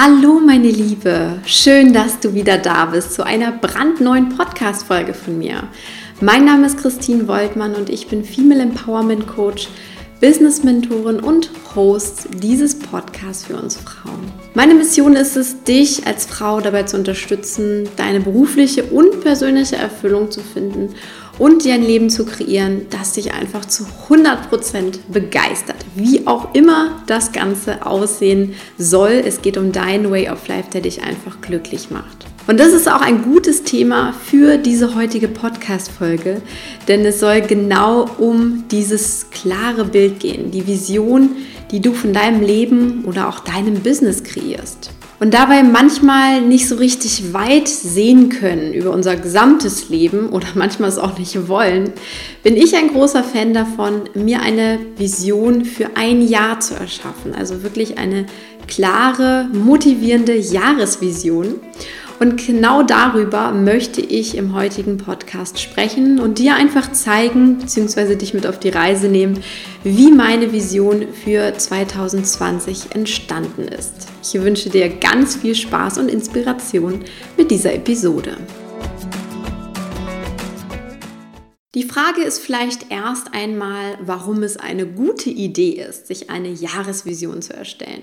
Hallo meine Liebe, schön, dass du wieder da bist zu einer brandneuen Podcast-Folge von mir. Mein Name ist Christine Woltmann und ich bin Female Empowerment Coach, Business Mentorin und Host dieses Podcasts für uns Frauen. Meine Mission ist es, dich als Frau dabei zu unterstützen, deine berufliche und persönliche Erfüllung zu finden und dir ein Leben zu kreieren, das dich einfach zu 100% begeistert. Wie auch immer das Ganze aussehen soll. Es geht um deinen Way of Life, der dich einfach glücklich macht. Und das ist auch ein gutes Thema für diese heutige Podcast-Folge, denn es soll genau um dieses klare Bild gehen, die Vision, die du von deinem Leben oder auch deinem Business kreierst und dabei manchmal nicht so richtig weit sehen können über unser gesamtes Leben oder manchmal es auch nicht wollen, bin ich ein großer Fan davon, mir eine Vision für ein Jahr zu erschaffen. Also wirklich eine klare, motivierende Jahresvision. Und genau darüber möchte ich im heutigen Podcast sprechen und dir einfach zeigen bzw. dich mit auf die Reise nehmen, wie meine Vision für 2020 entstanden ist. Ich wünsche dir ganz viel Spaß und Inspiration mit dieser Episode. Die Frage ist vielleicht erst einmal, warum es eine gute Idee ist, sich eine Jahresvision zu erstellen.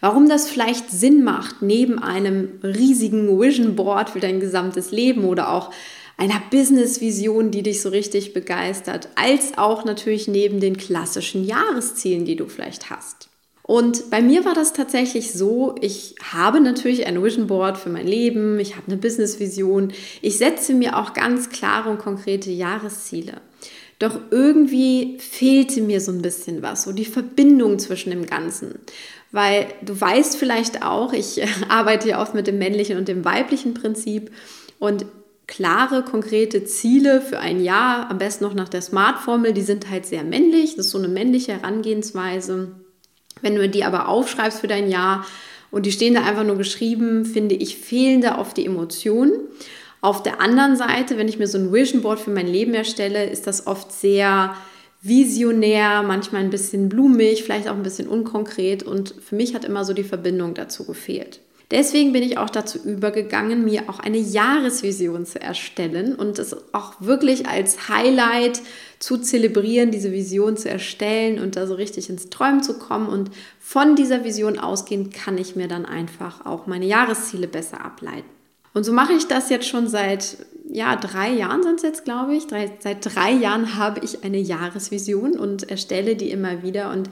Warum das vielleicht Sinn macht, neben einem riesigen Vision Board für dein gesamtes Leben oder auch einer Business-Vision, die dich so richtig begeistert, als auch natürlich neben den klassischen Jahreszielen, die du vielleicht hast. Und bei mir war das tatsächlich so, ich habe natürlich ein Vision Board für mein Leben, ich habe eine Business-Vision, ich setze mir auch ganz klare und konkrete Jahresziele. Doch irgendwie fehlte mir so ein bisschen was, so die Verbindung zwischen dem Ganzen. Weil du weißt vielleicht auch, ich arbeite ja oft mit dem männlichen und dem weiblichen Prinzip und klare, konkrete Ziele für ein Jahr, am besten noch nach der Smart-Formel, die sind halt sehr männlich, das ist so eine männliche Herangehensweise. Wenn du die aber aufschreibst für dein Jahr und die stehen da einfach nur geschrieben, finde ich, fehlen da oft die Emotionen. Auf der anderen Seite, wenn ich mir so ein Vision Board für mein Leben erstelle, ist das oft sehr visionär, manchmal ein bisschen blumig, vielleicht auch ein bisschen unkonkret und für mich hat immer so die Verbindung dazu gefehlt. Deswegen bin ich auch dazu übergegangen, mir auch eine Jahresvision zu erstellen und es auch wirklich als Highlight zu zelebrieren, diese Vision zu erstellen und da so richtig ins Träumen zu kommen. Und von dieser Vision ausgehend kann ich mir dann einfach auch meine Jahresziele besser ableiten. Und so mache ich das jetzt schon seit ja, drei Jahren es jetzt, glaube ich. Drei, seit drei Jahren habe ich eine Jahresvision und erstelle die immer wieder und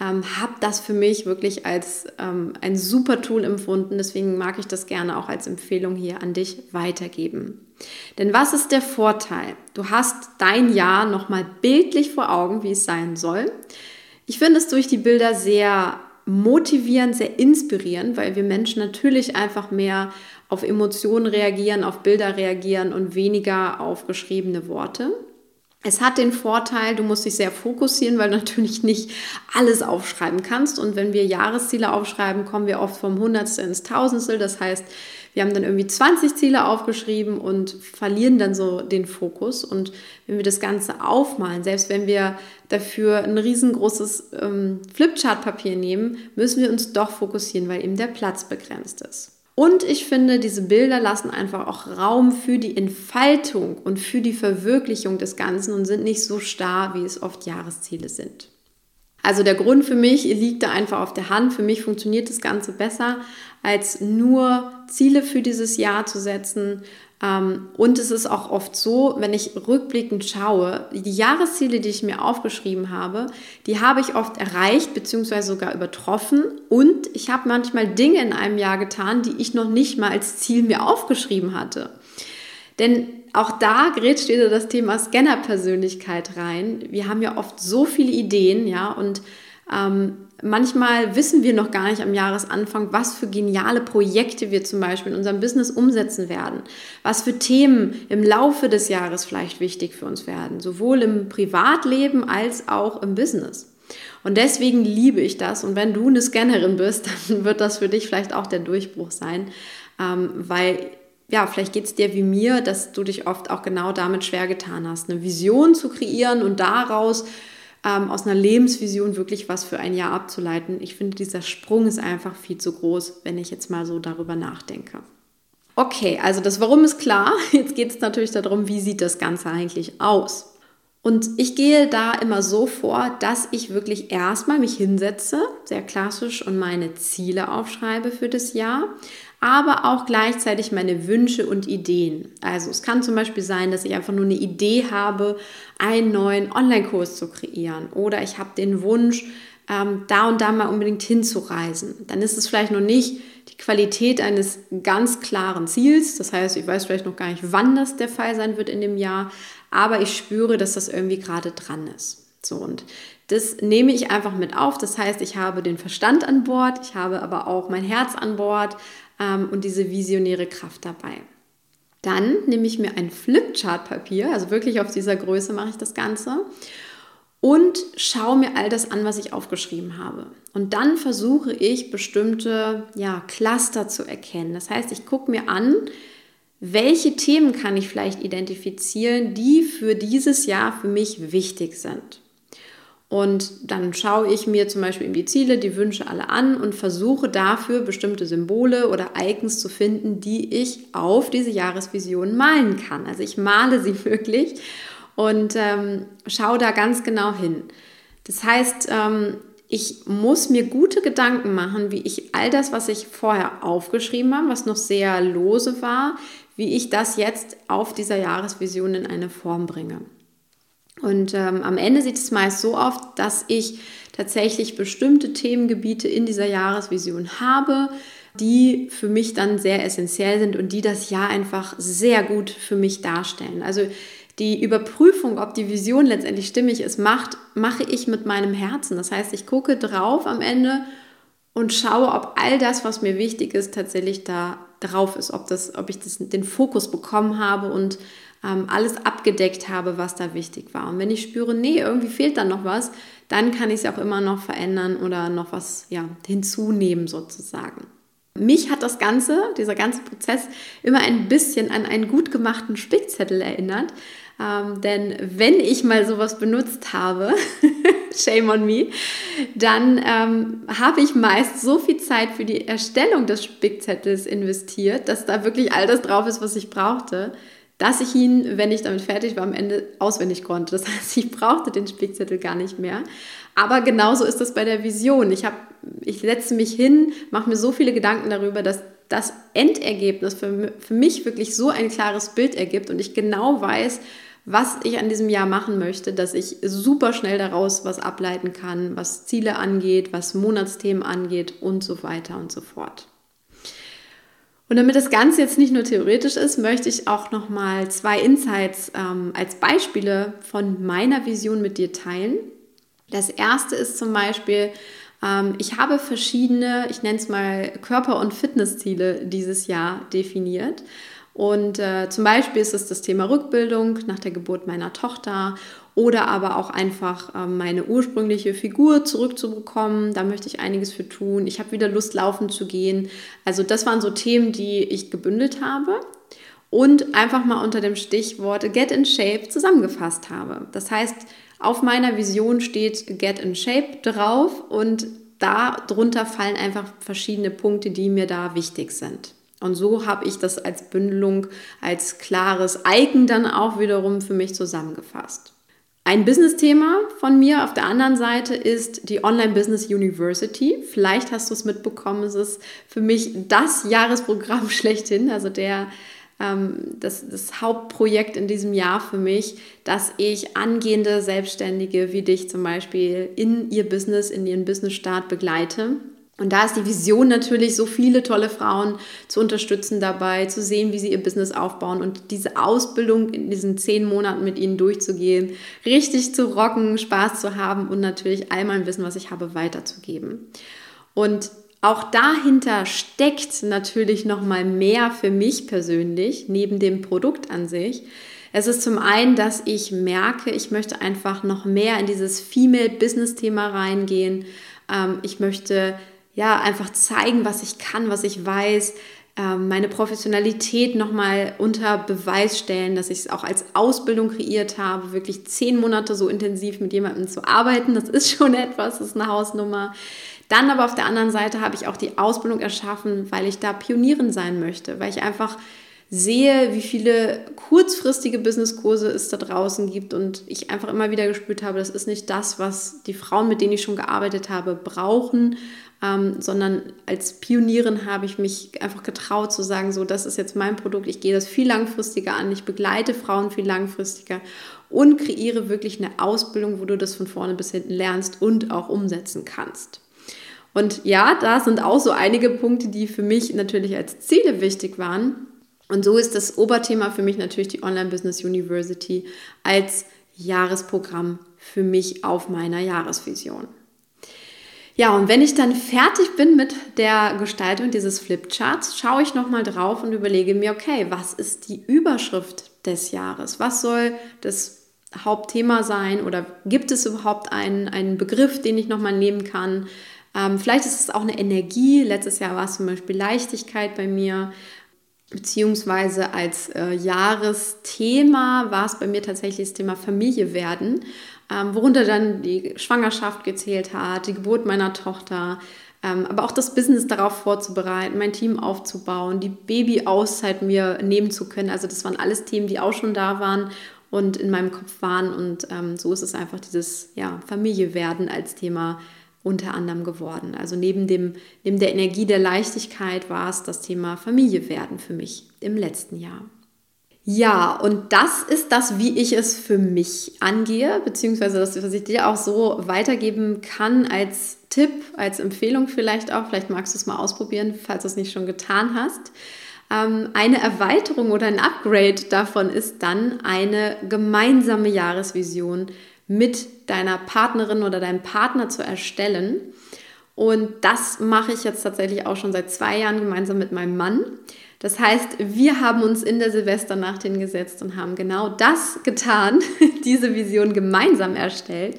ähm, habe das für mich wirklich als ähm, ein super Tool empfunden. Deswegen mag ich das gerne auch als Empfehlung hier an dich weitergeben. Denn was ist der Vorteil? Du hast dein Jahr nochmal bildlich vor Augen, wie es sein soll. Ich finde es durch die Bilder sehr motivierend, sehr inspirierend, weil wir Menschen natürlich einfach mehr auf Emotionen reagieren, auf Bilder reagieren und weniger auf geschriebene Worte. Es hat den Vorteil, du musst dich sehr fokussieren, weil du natürlich nicht alles aufschreiben kannst. Und wenn wir Jahresziele aufschreiben, kommen wir oft vom Hundertstel ins Tausendstel. Das heißt, wir haben dann irgendwie 20 Ziele aufgeschrieben und verlieren dann so den Fokus. Und wenn wir das Ganze aufmalen, selbst wenn wir dafür ein riesengroßes ähm, Flipchart-Papier nehmen, müssen wir uns doch fokussieren, weil eben der Platz begrenzt ist. Und ich finde, diese Bilder lassen einfach auch Raum für die Entfaltung und für die Verwirklichung des Ganzen und sind nicht so starr, wie es oft Jahresziele sind. Also der Grund für mich liegt da einfach auf der Hand. Für mich funktioniert das Ganze besser, als nur Ziele für dieses Jahr zu setzen, ähm, und es ist auch oft so, wenn ich rückblickend schaue, die Jahresziele, die ich mir aufgeschrieben habe, die habe ich oft erreicht bzw. sogar übertroffen. Und ich habe manchmal Dinge in einem Jahr getan, die ich noch nicht mal als Ziel mir aufgeschrieben hatte. Denn auch da gerät wieder das Thema Scanner-Persönlichkeit rein. Wir haben ja oft so viele Ideen, ja, und ähm, manchmal wissen wir noch gar nicht am Jahresanfang, was für geniale Projekte wir zum Beispiel in unserem Business umsetzen werden, was für Themen im Laufe des Jahres vielleicht wichtig für uns werden, sowohl im Privatleben als auch im Business. Und deswegen liebe ich das. Und wenn du eine Scannerin bist, dann wird das für dich vielleicht auch der Durchbruch sein, ähm, weil ja, vielleicht geht es dir wie mir, dass du dich oft auch genau damit schwer getan hast, eine Vision zu kreieren und daraus ähm, aus einer Lebensvision wirklich was für ein Jahr abzuleiten. Ich finde, dieser Sprung ist einfach viel zu groß, wenn ich jetzt mal so darüber nachdenke. Okay, also das Warum ist klar. Jetzt geht es natürlich darum, wie sieht das Ganze eigentlich aus. Und ich gehe da immer so vor, dass ich wirklich erstmal mich hinsetze, sehr klassisch, und meine Ziele aufschreibe für das Jahr, aber auch gleichzeitig meine Wünsche und Ideen. Also es kann zum Beispiel sein, dass ich einfach nur eine Idee habe, einen neuen Online-Kurs zu kreieren oder ich habe den Wunsch, ähm, da und da mal unbedingt hinzureisen. Dann ist es vielleicht noch nicht die Qualität eines ganz klaren Ziels. Das heißt, ich weiß vielleicht noch gar nicht, wann das der Fall sein wird in dem Jahr, aber ich spüre, dass das irgendwie gerade dran ist. So und das nehme ich einfach mit auf. Das heißt, ich habe den Verstand an Bord, ich habe aber auch mein Herz an Bord ähm, und diese visionäre Kraft dabei. Dann nehme ich mir ein Flipchart-Papier, also wirklich auf dieser Größe mache ich das Ganze und schaue mir all das an, was ich aufgeschrieben habe. Und dann versuche ich bestimmte ja, Cluster zu erkennen. Das heißt, ich gucke mir an, welche Themen kann ich vielleicht identifizieren, die für dieses Jahr für mich wichtig sind. Und dann schaue ich mir zum Beispiel die Ziele, die Wünsche alle an und versuche dafür bestimmte Symbole oder Icons zu finden, die ich auf diese Jahresvision malen kann. Also ich male sie wirklich und ähm, schaue da ganz genau hin. Das heißt, ähm, ich muss mir gute Gedanken machen, wie ich all das, was ich vorher aufgeschrieben habe, was noch sehr lose war, wie ich das jetzt auf dieser Jahresvision in eine Form bringe. Und ähm, am Ende sieht es meist so aus, dass ich tatsächlich bestimmte Themengebiete in dieser Jahresvision habe, die für mich dann sehr essentiell sind und die das Jahr einfach sehr gut für mich darstellen. Also die Überprüfung, ob die Vision letztendlich stimmig ist, macht, mache ich mit meinem Herzen. Das heißt, ich gucke drauf am Ende und schaue, ob all das, was mir wichtig ist, tatsächlich da drauf ist, ob, das, ob ich das, den Fokus bekommen habe und ähm, alles abgedeckt habe, was da wichtig war. Und wenn ich spüre, nee, irgendwie fehlt da noch was, dann kann ich es auch immer noch verändern oder noch was ja, hinzunehmen sozusagen. Mich hat das Ganze, dieser ganze Prozess, immer ein bisschen an einen gut gemachten Spickzettel erinnert. Ähm, denn wenn ich mal sowas benutzt habe, shame on me, dann ähm, habe ich meist so viel Zeit für die Erstellung des Spickzettels investiert, dass da wirklich all das drauf ist, was ich brauchte dass ich ihn, wenn ich damit fertig war, am Ende auswendig konnte. Das heißt, ich brauchte den Spickzettel gar nicht mehr. Aber genauso ist das bei der Vision. Ich, hab, ich setze mich hin, mache mir so viele Gedanken darüber, dass das Endergebnis für, für mich wirklich so ein klares Bild ergibt und ich genau weiß, was ich an diesem Jahr machen möchte, dass ich super schnell daraus was ableiten kann, was Ziele angeht, was Monatsthemen angeht und so weiter und so fort. Und damit das Ganze jetzt nicht nur theoretisch ist, möchte ich auch noch mal zwei Insights ähm, als Beispiele von meiner Vision mit dir teilen. Das erste ist zum Beispiel, ähm, ich habe verschiedene, ich nenne es mal Körper- und Fitnessziele dieses Jahr definiert. Und äh, zum Beispiel ist es das Thema Rückbildung nach der Geburt meiner Tochter oder aber auch einfach äh, meine ursprüngliche Figur zurückzubekommen. Da möchte ich einiges für tun. Ich habe wieder Lust, laufen zu gehen. Also das waren so Themen, die ich gebündelt habe und einfach mal unter dem Stichwort Get in Shape zusammengefasst habe. Das heißt, auf meiner Vision steht Get in Shape drauf und darunter fallen einfach verschiedene Punkte, die mir da wichtig sind. Und so habe ich das als Bündelung, als klares Icon dann auch wiederum für mich zusammengefasst. Ein Business-Thema von mir auf der anderen Seite ist die Online Business University. Vielleicht hast du es mitbekommen, es ist für mich das Jahresprogramm schlechthin, also der, ähm, das, das Hauptprojekt in diesem Jahr für mich, dass ich angehende Selbstständige wie dich zum Beispiel in ihr Business, in ihren Business-Start begleite und da ist die Vision natürlich, so viele tolle Frauen zu unterstützen dabei, zu sehen, wie sie ihr Business aufbauen und diese Ausbildung in diesen zehn Monaten mit ihnen durchzugehen, richtig zu rocken, Spaß zu haben und natürlich all mein Wissen, was ich habe, weiterzugeben. Und auch dahinter steckt natürlich noch mal mehr für mich persönlich neben dem Produkt an sich. Es ist zum einen, dass ich merke, ich möchte einfach noch mehr in dieses Female Business Thema reingehen. Ähm, ich möchte ja, einfach zeigen, was ich kann, was ich weiß, ähm, meine Professionalität nochmal unter Beweis stellen, dass ich es auch als Ausbildung kreiert habe, wirklich zehn Monate so intensiv mit jemandem zu arbeiten. Das ist schon etwas, das ist eine Hausnummer. Dann aber auf der anderen Seite habe ich auch die Ausbildung erschaffen, weil ich da Pionierin sein möchte, weil ich einfach sehe, wie viele kurzfristige Businesskurse es da draußen gibt und ich einfach immer wieder gespürt habe, das ist nicht das, was die Frauen, mit denen ich schon gearbeitet habe, brauchen ähm, sondern als Pionierin habe ich mich einfach getraut zu sagen, so, das ist jetzt mein Produkt, ich gehe das viel langfristiger an, ich begleite Frauen viel langfristiger und kreiere wirklich eine Ausbildung, wo du das von vorne bis hinten lernst und auch umsetzen kannst. Und ja, da sind auch so einige Punkte, die für mich natürlich als Ziele wichtig waren. Und so ist das Oberthema für mich natürlich die Online Business University als Jahresprogramm für mich auf meiner Jahresvision. Ja, und wenn ich dann fertig bin mit der Gestaltung dieses Flipcharts, schaue ich nochmal drauf und überlege mir, okay, was ist die Überschrift des Jahres? Was soll das Hauptthema sein oder gibt es überhaupt einen, einen Begriff, den ich nochmal nehmen kann? Ähm, vielleicht ist es auch eine Energie. Letztes Jahr war es zum Beispiel Leichtigkeit bei mir. Beziehungsweise als äh, Jahresthema war es bei mir tatsächlich das Thema Familie werden ähm, worunter dann die Schwangerschaft gezählt hat, die Geburt meiner Tochter, ähm, aber auch das Business darauf vorzubereiten, mein Team aufzubauen, die Baby-Auszeit mir nehmen zu können. Also das waren alles Themen, die auch schon da waren und in meinem Kopf waren. Und ähm, so ist es einfach dieses ja, Familie werden als Thema unter anderem geworden. Also neben, dem, neben der Energie der Leichtigkeit war es das Thema Familie werden für mich im letzten Jahr. Ja, und das ist das, wie ich es für mich angehe, beziehungsweise das, was ich dir auch so weitergeben kann als Tipp, als Empfehlung vielleicht auch. Vielleicht magst du es mal ausprobieren, falls du es nicht schon getan hast. Ähm, eine Erweiterung oder ein Upgrade davon ist dann eine gemeinsame Jahresvision mit deiner Partnerin oder deinem Partner zu erstellen. Und das mache ich jetzt tatsächlich auch schon seit zwei Jahren gemeinsam mit meinem Mann. Das heißt, wir haben uns in der Silvesternacht hingesetzt und haben genau das getan, diese Vision gemeinsam erstellt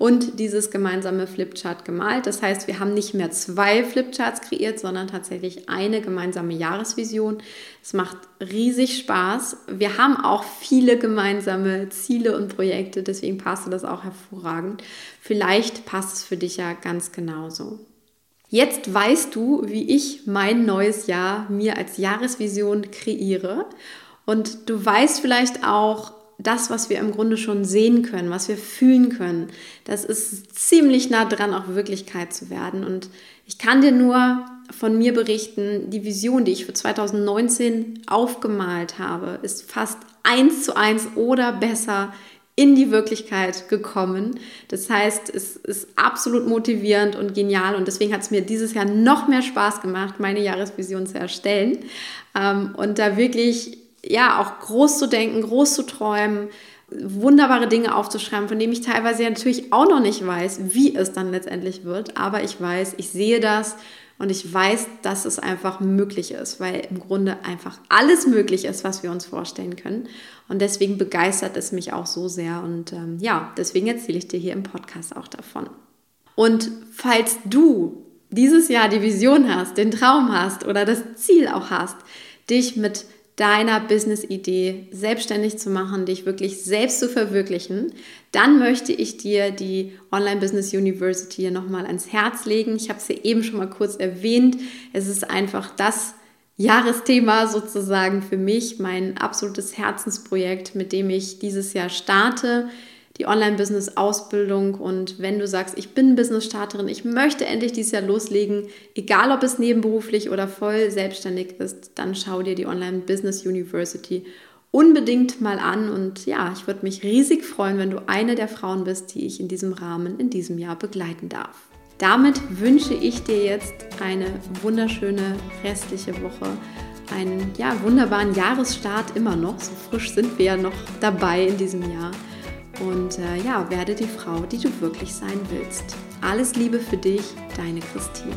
und dieses gemeinsame Flipchart gemalt. Das heißt, wir haben nicht mehr zwei Flipcharts kreiert, sondern tatsächlich eine gemeinsame Jahresvision. Es macht riesig Spaß. Wir haben auch viele gemeinsame Ziele und Projekte, deswegen passt das auch hervorragend. Vielleicht passt es für dich ja ganz genauso. Jetzt weißt du, wie ich mein neues Jahr mir als Jahresvision kreiere. Und du weißt vielleicht auch, das, was wir im Grunde schon sehen können, was wir fühlen können, das ist ziemlich nah dran, auch Wirklichkeit zu werden. Und ich kann dir nur von mir berichten, die Vision, die ich für 2019 aufgemalt habe, ist fast eins zu eins oder besser in die Wirklichkeit gekommen. Das heißt, es ist absolut motivierend und genial und deswegen hat es mir dieses Jahr noch mehr Spaß gemacht, meine Jahresvision zu erstellen ähm, und da wirklich ja auch groß zu denken, groß zu träumen, wunderbare Dinge aufzuschreiben, von denen ich teilweise natürlich auch noch nicht weiß, wie es dann letztendlich wird, aber ich weiß, ich sehe das und ich weiß, dass es einfach möglich ist, weil im Grunde einfach alles möglich ist, was wir uns vorstellen können. Und deswegen begeistert es mich auch so sehr. Und ähm, ja, deswegen erzähle ich dir hier im Podcast auch davon. Und falls du dieses Jahr die Vision hast, den Traum hast oder das Ziel auch hast, dich mit deiner Business-Idee selbstständig zu machen, dich wirklich selbst zu verwirklichen, dann möchte ich dir die Online Business University hier nochmal ans Herz legen. Ich habe es ja eben schon mal kurz erwähnt. Es ist einfach das Jahresthema sozusagen für mich, mein absolutes Herzensprojekt, mit dem ich dieses Jahr starte die Online-Business-Ausbildung. Und wenn du sagst, ich bin Business-Starterin, ich möchte endlich dieses Jahr loslegen, egal ob es nebenberuflich oder voll selbstständig ist, dann schau dir die Online-Business University unbedingt mal an. Und ja, ich würde mich riesig freuen, wenn du eine der Frauen bist, die ich in diesem Rahmen in diesem Jahr begleiten darf. Damit wünsche ich dir jetzt eine wunderschöne restliche Woche einen ja, wunderbaren Jahresstart immer noch. So frisch sind wir ja noch dabei in diesem Jahr. Und äh, ja, werde die Frau, die du wirklich sein willst. Alles Liebe für dich, deine Christine.